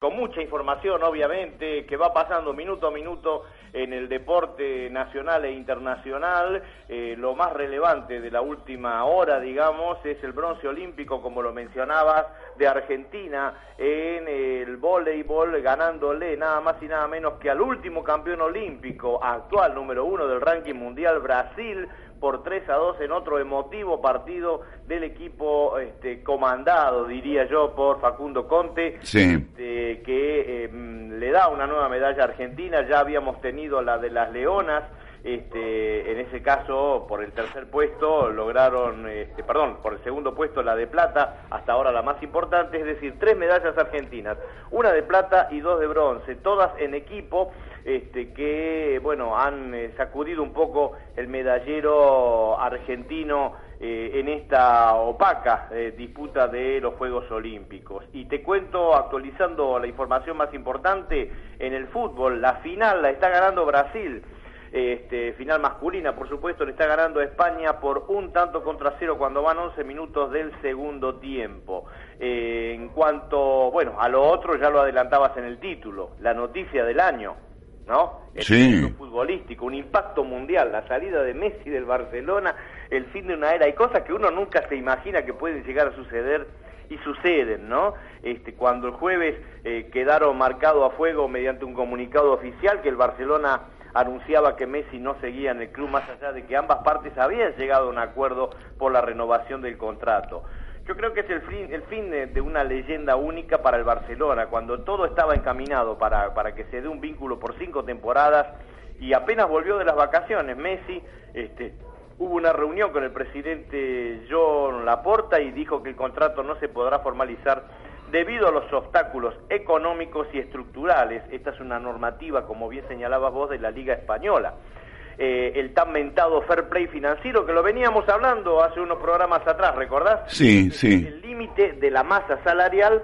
con mucha información, obviamente, que va pasando minuto a minuto en el deporte nacional e internacional. Eh, lo más relevante de la última hora, digamos, es el bronce olímpico, como lo mencionabas, de Argentina en el voleibol, ganándole nada más y nada menos que al último campeón olímpico, actual número uno del ranking mundial, Brasil, por 3 a 2 en otro emotivo partido del equipo este, comandado, diría yo, por Facundo Conte, este, que em, le da una nueva medalla a Argentina. Ya habíamos tenido la de las Leonas. Este, en ese caso, por el tercer puesto, lograron, este, perdón, por el segundo puesto la de plata, hasta ahora la más importante, es decir, tres medallas argentinas, una de plata y dos de bronce, todas en equipo, este, que bueno han eh, sacudido un poco el medallero argentino eh, en esta opaca eh, disputa de los Juegos Olímpicos. Y te cuento, actualizando la información más importante, en el fútbol, la final la está ganando Brasil. Este, final masculina, por supuesto, le está ganando a España por un tanto contra cero cuando van 11 minutos del segundo tiempo. en cuanto, bueno, a lo otro ya lo adelantabas en el título, la noticia del año, ¿no? El sí. futbolístico, un impacto mundial, la salida de Messi del Barcelona, el fin de una era, hay cosas que uno nunca se imagina que pueden llegar a suceder y suceden, ¿no? Este, cuando el jueves eh, quedaron marcados a fuego mediante un comunicado oficial que el Barcelona anunciaba que Messi no seguía en el club más allá de que ambas partes habían llegado a un acuerdo por la renovación del contrato. Yo creo que es el fin, el fin de, una leyenda única para el Barcelona, cuando todo estaba encaminado para, para que se dé un vínculo por cinco temporadas y apenas volvió de las vacaciones Messi, este, hubo una reunión con el presidente John Laporta y dijo que el contrato no se podrá formalizar debido a los obstáculos económicos y estructurales. Esta es una normativa, como bien señalabas vos, de la Liga Española. Eh, el tan mentado fair play financiero que lo veníamos hablando hace unos programas atrás, ¿recordás? Sí, sí. El límite de la masa salarial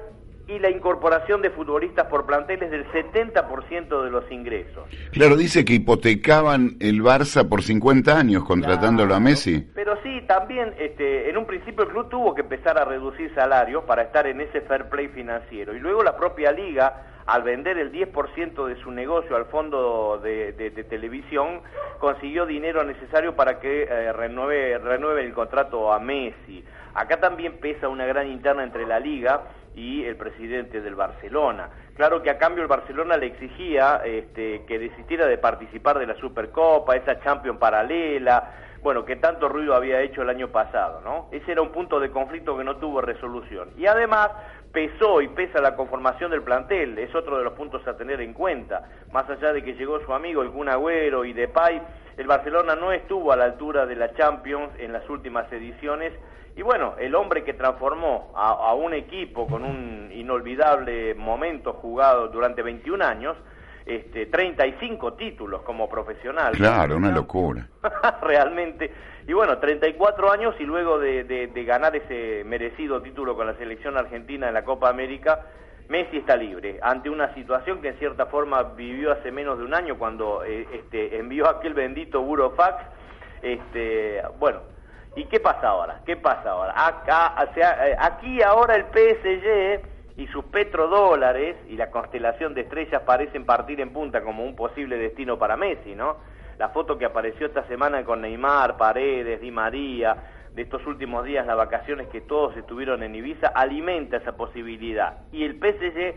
y la incorporación de futbolistas por planteles del 70% de los ingresos. Claro, dice que hipotecaban el Barça por 50 años contratándolo a Messi. Pero sí, también este, en un principio el club tuvo que empezar a reducir salarios para estar en ese fair play financiero y luego la propia liga al vender el 10% de su negocio al fondo de, televisión, consiguió dinero necesario para que eh, renueve, renueve el contrato a Messi. Acá también pesa una gran interna entre la liga y el presidente del Barcelona. Claro que a cambio el Barcelona le exigía este, que desistiera de participar de la Supercopa, esa Champions paralela, bueno, que tanto ruido había hecho el año pasado, ¿no? Ese era un punto de conflicto que no tuvo resolución. Y además pesó y pesa la conformación del plantel, es otro de los puntos a tener en cuenta. Más allá de que llegó su amigo el Kun Agüero y Depay, el Barcelona no estuvo a la altura de la Champions en las últimas ediciones y bueno, el hombre que transformó a, un equipo con un inolvidable momento jugado durante 21 años, este, 35 títulos como profesional. Claro, una locura. Realmente. Y bueno, 34 años y luego de, de, ganar ese merecido título con la selección argentina en la Copa América, Messi está libre ante una situación que en cierta forma vivió hace menos de un año cuando eh, este, envió aquel bendito burofax. Este, bueno, ¿Y qué pasa ahora? ¿Qué pasa ahora? Acá, eh, aquí ahora el PSG y sus petrodólares y la constelación de estrellas parecen partir en punta como un posible destino para Messi, ¿no? La foto que apareció esta semana con Neymar, Paredes, Di María, de estos últimos días, las vacaciones que todos estuvieron en Ibiza, alimenta esa posibilidad. Y el PSG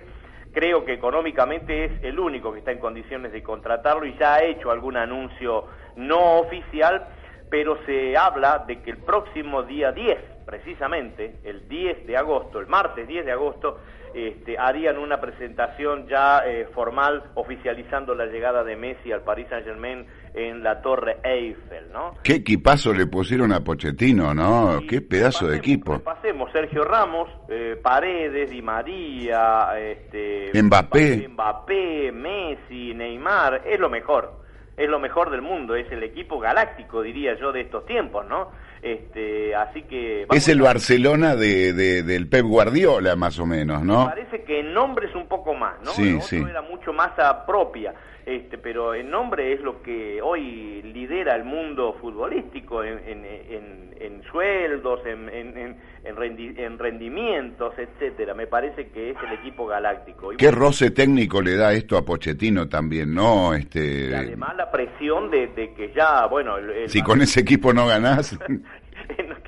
creo que económicamente es el único que está en condiciones de contratarlo y ya ha hecho algún anuncio no oficial, pero se habla de que el próximo día 10, precisamente, el 10 de agosto, el martes 10 de agosto, este, harían una presentación ya eh, formal oficializando la llegada de Messi al Paris Saint Germain en la Torre Eiffel, ¿no? Qué equipazo le pusieron a Pochettino, ¿no? Qué pedazo de equipo. Pasemos, Sergio Ramos, eh, Paredes, Di María, este, Mbappé. Mbappé, Messi, Neymar, es lo mejor es lo mejor del mundo, es el equipo galáctico, diría yo, de estos tiempos, ¿no? Este, así que... Es el Barcelona de, del Pep Guardiola, más o menos, ¿no? Me parece que en nombre es un poco más, ¿no? Sí, sí. era mucho más propia. Este, pero en nombre es lo que hoy lidera el mundo futbolístico en, en, sueldos, en, rendimientos, etcétera. Me parece que es el equipo galáctico. ¿Qué roce técnico le da esto a Pochettino también, no? Este... Y además la presión de, que ya, bueno... si con ese equipo no ganás...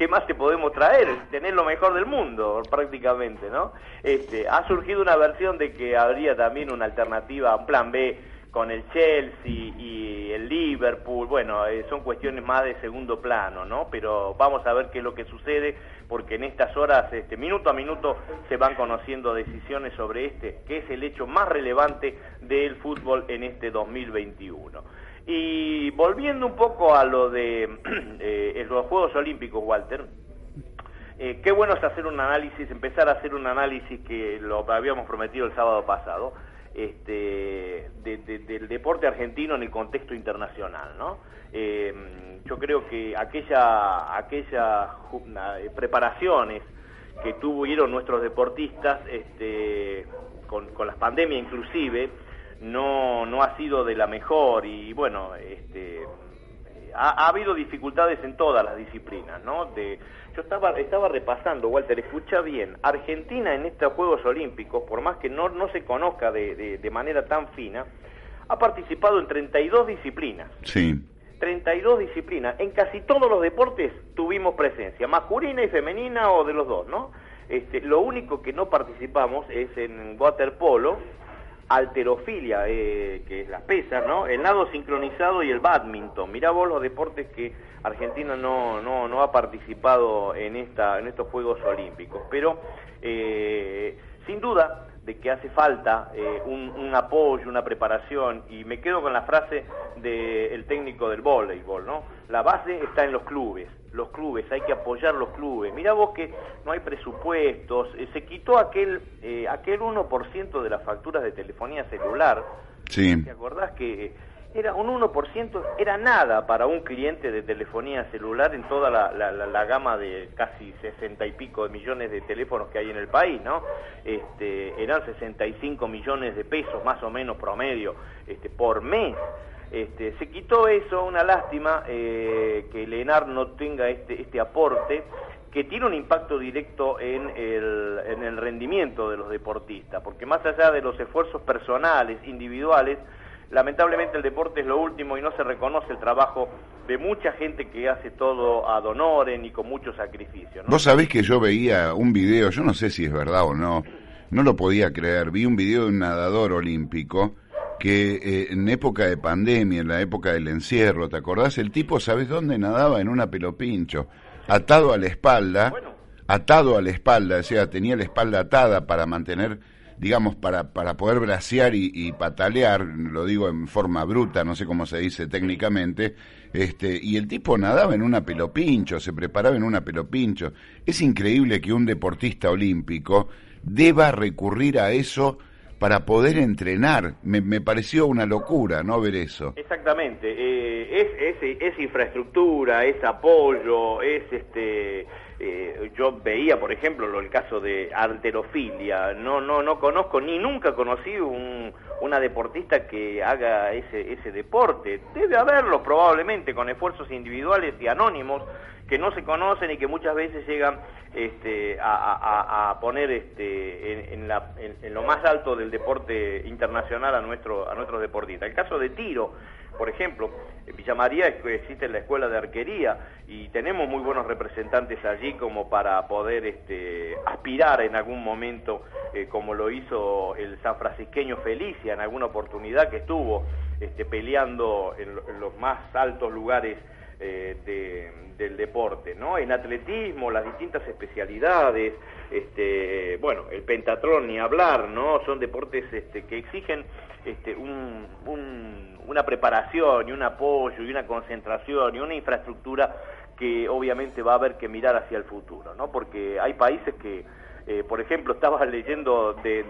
¿Qué más te podemos traer? Tener lo mejor del mundo, prácticamente, ¿no? Este, ha surgido una versión de que habría también una alternativa, un plan B con el Chelsea y el Liverpool, bueno, eh, son cuestiones más de segundo plano, ¿no? Pero vamos a ver qué es lo que sucede, porque en estas horas, este, minuto a minuto, se van conociendo decisiones sobre este, que es el hecho más relevante del fútbol en este 2021. Y volviendo un poco a lo de eh, los Juegos Olímpicos, Walter, eh, qué bueno es hacer un análisis, empezar a hacer un análisis que lo habíamos prometido el sábado pasado este, del deporte argentino en el contexto internacional, ¿no? Eh, yo creo que aquella, aquellas preparaciones que tuvieron nuestros deportistas, este, con, con las pandemias inclusive, no, no ha sido de la mejor y bueno, este, ha, habido dificultades en todas las disciplinas, ¿no? De, yo estaba, estaba repasando, Walter, escucha bien, Argentina en estos Juegos Olímpicos, por más que no, no se conozca de, de, manera tan fina, ha participado en 32 disciplinas. Sí. 32 disciplinas. En casi todos los deportes tuvimos presencia, masculina y femenina o de los dos, ¿no? Este, lo único que no participamos es en waterpolo, alterofilia, eh, que es las pesas, ¿no? El nado sincronizado y el badminton. Mirá vos los deportes que Argentina no, no, no ha participado en, esta, en estos Juegos Olímpicos. Pero, eh, sin duda, de que hace falta eh, un, un, apoyo, una preparación, y me quedo con la frase del técnico del voleibol, ¿no? La base está en los clubes los clubes, hay que apoyar los clubes. Mira vos que no hay presupuestos, eh, se quitó aquel eh, aquel 1% de las facturas de telefonía celular. Sí. ¿Te acordás que era un 1%, era nada para un cliente de telefonía celular en toda la, la, gama de casi 60 y pico de millones de teléfonos que hay en el país, ¿no? Este, eran 65 millones de pesos más o menos promedio este, por mes. Este, se quitó eso, una lástima eh, que el ENAR no tenga este, este aporte que tiene un impacto directo en el, en el rendimiento de los deportistas, porque más allá de los esfuerzos personales, individuales, lamentablemente el deporte es lo último y no se reconoce el trabajo de mucha gente que hace todo ad y con mucho sacrificio. Vos sabés que yo veía un video, yo no sé si es verdad o no, no lo podía creer, vi un video de un nadador olímpico que eh, en época de pandemia, en la época del encierro, ¿te acordás? El tipo, ¿sabes dónde nadaba? En una pelopincho, atado a la espalda, atado a la espalda, o sea, tenía la espalda atada para mantener, digamos, para, para poder bracear y, patalear, lo digo en forma bruta, no sé cómo se dice técnicamente, este, y el tipo nadaba en una pelopincho, se preparaba en una pelopincho. Es increíble que un deportista olímpico deba recurrir a eso para poder entrenar. Me, pareció una locura no ver eso. Exactamente, eh, es, es, es, infraestructura, es apoyo, es este. Eh, yo veía, por ejemplo, el caso de alterofilia. No, no, no conozco ni nunca conocí un, una deportista que haga ese, ese deporte. Debe haberlo probablemente con esfuerzos individuales y anónimos que no se conocen y que muchas veces llegan este, a, poner este, en, en, lo más alto del deporte internacional a, nuestro, a nuestros deportistas. El caso de tiro, por ejemplo, en Villa María existe la escuela de arquería y tenemos muy buenos representantes allí como para poder este, aspirar en algún momento, eh, como lo hizo el san francisqueño Felicia en alguna oportunidad que estuvo este, peleando en los más altos lugares eh, del deporte, ¿no? En atletismo, las distintas especialidades, este, bueno, el pentatrón ni hablar, ¿no? Son deportes este, que exigen este, un, una preparación y un apoyo y una concentración y una infraestructura que obviamente va a haber que mirar hacia el futuro, ¿no? Porque hay países que, eh, por ejemplo, estaba leyendo de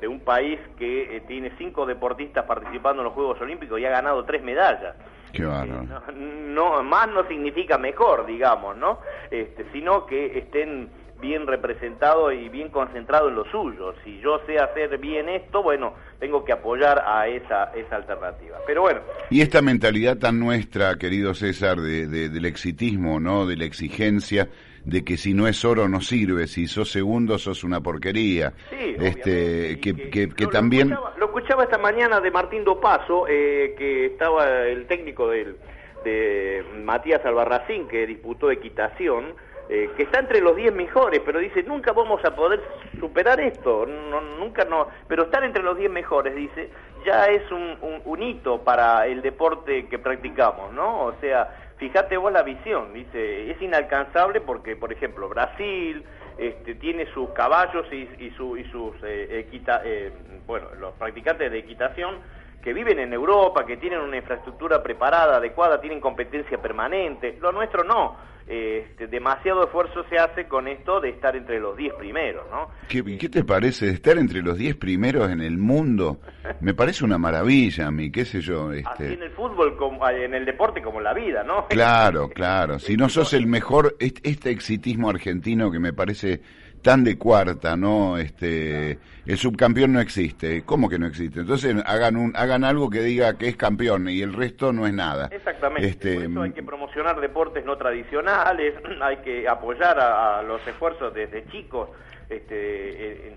de un país que eh, tiene cinco deportistas participando en los Juegos Olímpicos y ha ganado tres medallas. Qué bárbaro. no, más no significa mejor, digamos, ¿no? Este, sino que estén bien representado y bien concentrado en lo suyo. Si yo sé hacer bien esto, bueno, tengo que apoyar a esa, esa alternativa. Pero bueno. Y esta mentalidad tan nuestra, querido César, de, del exitismo, ¿no? De la exigencia de que si no es oro no sirve, si sos segundo sos una porquería. Sí, este, que, que, también... Lo escuchaba, esta mañana de Martín Dopaso, eh, que estaba el técnico del, de Matías Albarracín, que disputó equitación, eh, que está entre los 10 mejores, pero dice, nunca vamos a poder superar esto, no, nunca no, pero estar entre los 10 mejores, dice, ya es un, un, hito para el deporte que practicamos, ¿no? O sea, fíjate vos la visión, dice, es inalcanzable porque, por ejemplo, Brasil este, tiene sus caballos y, y, y sus, eh, eh, bueno, los practicantes de equitación, que viven en Europa, que tienen una infraestructura preparada, adecuada, tienen competencia permanente. Lo nuestro no. Este, demasiado esfuerzo se hace con esto de estar entre los 10 primeros, ¿no? ¿Qué, ¿Qué, te parece? Estar entre los 10 primeros en el mundo me parece una maravilla a mí, qué sé yo. Este... Así en el fútbol, como, en el deporte como en la vida, ¿no? Claro, claro. Si no sos el mejor, este exitismo argentino que me parece tan de cuarta, ¿no? Este, el subcampeón no existe. ¿Cómo que no existe? Entonces hagan un, hagan algo que diga que es campeón y el resto no es nada. Exactamente. Este, Por eso hay que promocionar deportes no tradicionales, hay que apoyar a, los esfuerzos desde chicos. Este,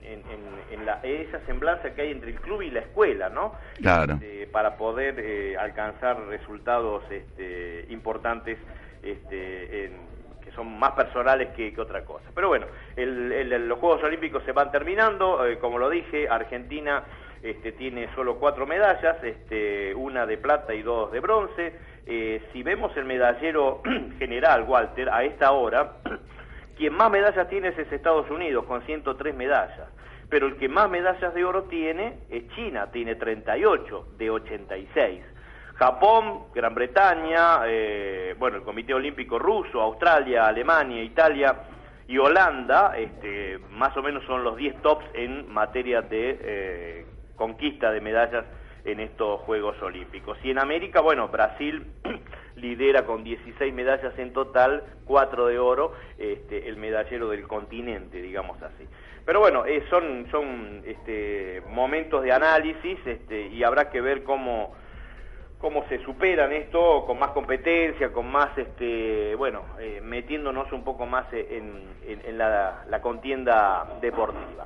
en, la, esa semblanza que hay entre el club y la escuela, ¿no? Claro. Este, para poder eh, alcanzar resultados este, importantes este, en, son más personales que, otra cosa. Pero bueno, los Juegos Olímpicos se van terminando, eh, como lo dije, Argentina este, tiene solo cuatro medallas, este, una de plata y dos de bronce. Eh, si vemos el medallero general, Walter, a esta hora, quien más medallas tiene es Estados Unidos, con 103 medallas. Pero el que más medallas de oro tiene es China, tiene 38 de 86. Japón, Gran Bretaña, eh, bueno, el Comité Olímpico Ruso, Australia, Alemania, Italia y Holanda, este, más o menos son los 10 tops en materia de eh, conquista de medallas en estos Juegos Olímpicos. Y en América, bueno, Brasil lidera con 16 medallas en total, 4 de oro, este, el medallero del continente, digamos así. Pero bueno, eh, son, son este, momentos de análisis este, y habrá que ver cómo cómo se superan esto con más competencia, con más, este, bueno, eh, metiéndonos un poco más en, en, la, contienda deportiva.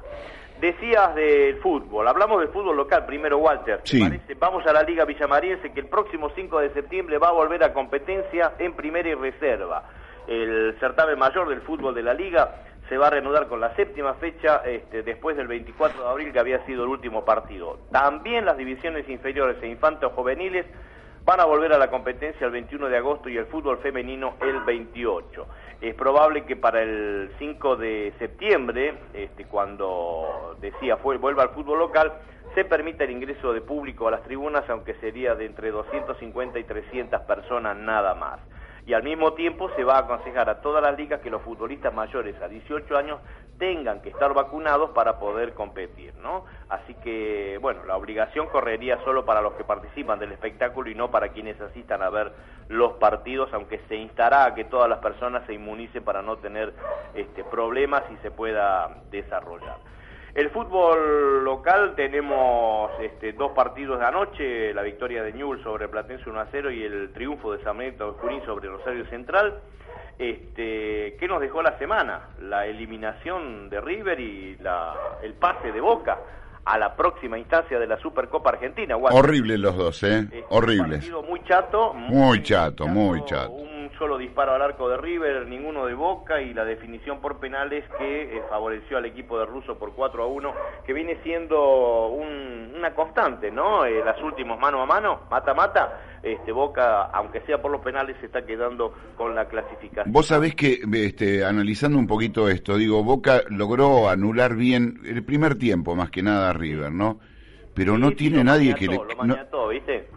Decías del fútbol, hablamos del fútbol local, primero Walter, sí. vamos a la Liga Villamariense que el próximo 5 de septiembre va a volver a competencia en primera y reserva. El certamen mayor del fútbol de la Liga se va a reanudar con la séptima fecha este, después del 24 de abril que había sido el último partido. También las divisiones inferiores e infantes juveniles van a volver a la competencia el 21 de agosto y el fútbol femenino el 28. Es probable que para el 5 de septiembre, este, cuando decía vuelva al fútbol local, se permita el ingreso de público a las tribunas, aunque sería de entre 250 y 300 personas nada más y al mismo tiempo se va a aconsejar a todas las ligas que los futbolistas mayores a 18 años tengan que estar vacunados para poder competir, ¿no? Así que, bueno, la obligación correría solo para los que participan del espectáculo y no para quienes asistan a ver los partidos, aunque se instará a que todas las personas se inmunicen para no tener este, problemas y se pueda desarrollar. El fútbol local tenemos este, dos partidos de anoche, la victoria de Newell sobre Platense 1 a 0 y el triunfo de San Benito de Junín sobre Rosario Central. Este, ¿Qué nos dejó la semana? La eliminación de River y la, el pase de Boca a la próxima instancia de la Supercopa Argentina. Horribles los dos, ¿eh? Este, Horribles. muy chato. Muy, chato, muy chato solo disparo al arco de River, ninguno de Boca y la definición por penales que eh, favoreció al equipo de Russo por 4 a 1, que viene siendo una constante, ¿no? Eh, las últimos mano a mano, mata-mata, este, Boca, aunque sea por los penales, se está quedando con la clasificación. Vos sabés que, este, analizando un poquito esto, digo, Boca logró anular bien el primer tiempo, más que nada a River, ¿no? Pero no tiene nadie que le,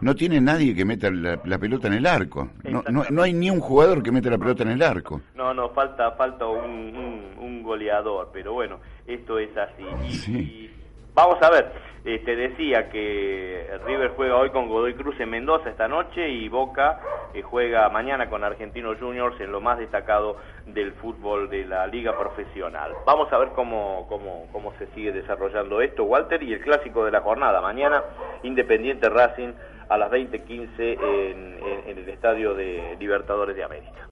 no, tiene nadie que meta la, pelota en el arco. No, no, hay ni un jugador que meta la pelota en el arco. No no falta falta un, un, goleador pero bueno esto es así. Y, Vamos a ver, eh, decía que River juega hoy con Godoy Cruz en Mendoza esta noche y Boca eh, juega mañana con Argentinos Juniors en lo más destacado del fútbol de la liga profesional. Vamos a ver cómo, cómo, cómo se sigue desarrollando esto, Walter, y el clásico de la jornada. Mañana Independiente Racing a las 20.15 en, en el Estadio de Libertadores de América.